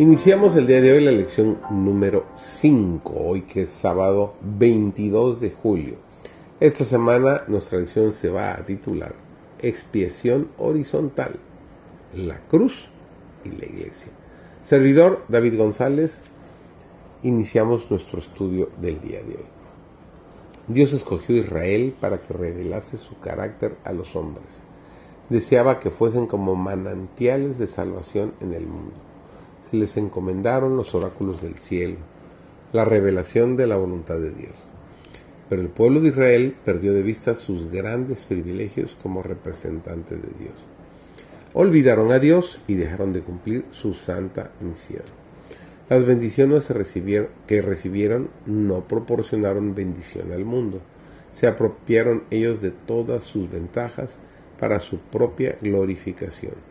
Iniciamos el día de hoy la lección número 5, hoy que es sábado 22 de julio. Esta semana nuestra lección se va a titular Expiación horizontal, la cruz y la iglesia. Servidor David González, iniciamos nuestro estudio del día de hoy. Dios escogió a Israel para que revelase su carácter a los hombres. Deseaba que fuesen como manantiales de salvación en el mundo les encomendaron los oráculos del cielo, la revelación de la voluntad de Dios. Pero el pueblo de Israel perdió de vista sus grandes privilegios como representantes de Dios. Olvidaron a Dios y dejaron de cumplir su santa misión. Las bendiciones que recibieron no proporcionaron bendición al mundo. Se apropiaron ellos de todas sus ventajas para su propia glorificación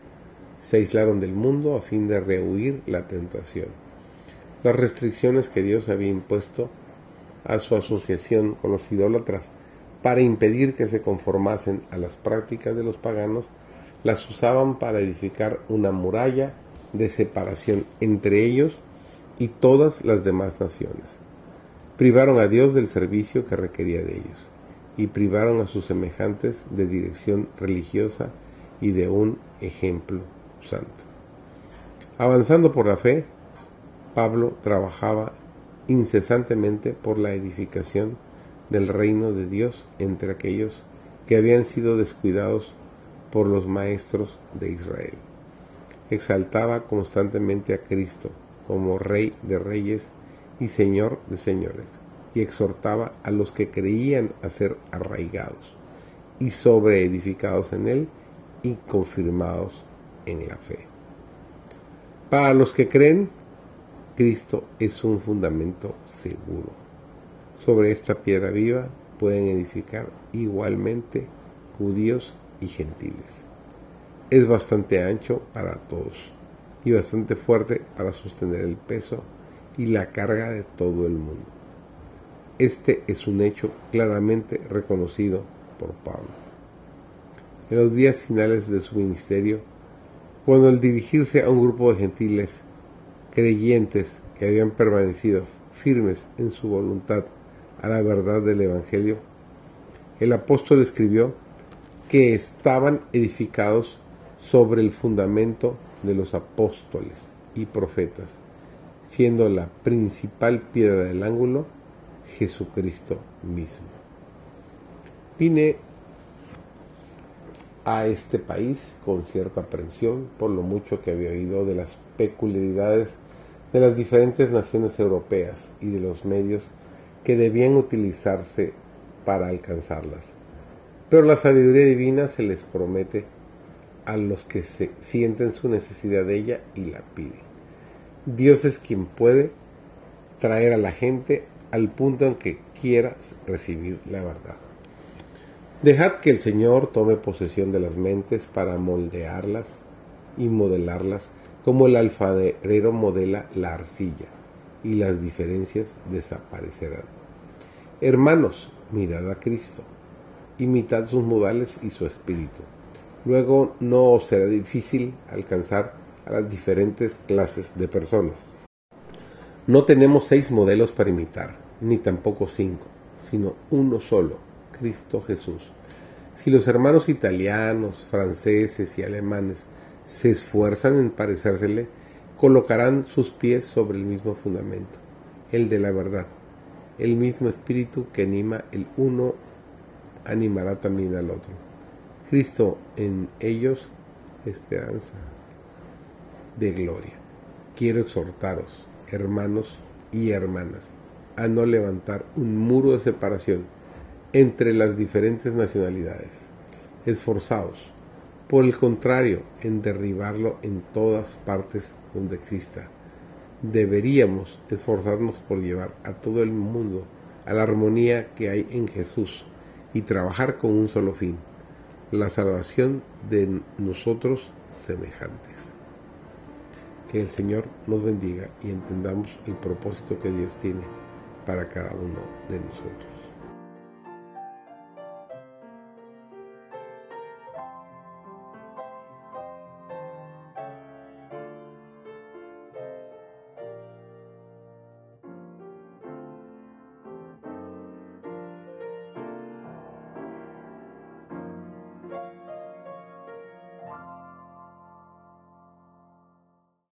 se aislaron del mundo a fin de rehuir la tentación. Las restricciones que Dios había impuesto a su asociación con los idólatras para impedir que se conformasen a las prácticas de los paganos, las usaban para edificar una muralla de separación entre ellos y todas las demás naciones. Privaron a Dios del servicio que requería de ellos y privaron a sus semejantes de dirección religiosa y de un ejemplo Santo. Avanzando por la fe, Pablo trabajaba incesantemente por la edificación del reino de Dios entre aquellos que habían sido descuidados por los maestros de Israel. Exaltaba constantemente a Cristo como Rey de Reyes y Señor de Señores, y exhortaba a los que creían a ser arraigados y sobreedificados en Él y confirmados la fe. Para los que creen, Cristo es un fundamento seguro. Sobre esta piedra viva pueden edificar igualmente judíos y gentiles. Es bastante ancho para todos y bastante fuerte para sostener el peso y la carga de todo el mundo. Este es un hecho claramente reconocido por Pablo. En los días finales de su ministerio, cuando al dirigirse a un grupo de gentiles creyentes que habían permanecido firmes en su voluntad a la verdad del Evangelio, el apóstol escribió que estaban edificados sobre el fundamento de los apóstoles y profetas, siendo la principal piedra del ángulo Jesucristo mismo. Vine a este país con cierta aprensión por lo mucho que había oído de las peculiaridades de las diferentes naciones europeas y de los medios que debían utilizarse para alcanzarlas. Pero la sabiduría divina se les promete a los que se sienten su necesidad de ella y la piden. Dios es quien puede traer a la gente al punto en que quiera recibir la verdad. Dejad que el Señor tome posesión de las mentes para moldearlas y modelarlas como el alfaderero modela la arcilla, y las diferencias desaparecerán. Hermanos, mirad a Cristo, imitad sus modales y su espíritu. Luego no os será difícil alcanzar a las diferentes clases de personas. No tenemos seis modelos para imitar, ni tampoco cinco, sino uno solo Cristo Jesús. Si los hermanos italianos, franceses y alemanes se esfuerzan en parecérsele, colocarán sus pies sobre el mismo fundamento, el de la verdad. El mismo espíritu que anima el uno animará también al otro. Cristo en ellos, esperanza de gloria. Quiero exhortaros, hermanos y hermanas, a no levantar un muro de separación entre las diferentes nacionalidades. Esforzados, por el contrario, en derribarlo en todas partes donde exista. Deberíamos esforzarnos por llevar a todo el mundo a la armonía que hay en Jesús y trabajar con un solo fin, la salvación de nosotros semejantes. Que el Señor nos bendiga y entendamos el propósito que Dios tiene para cada uno de nosotros.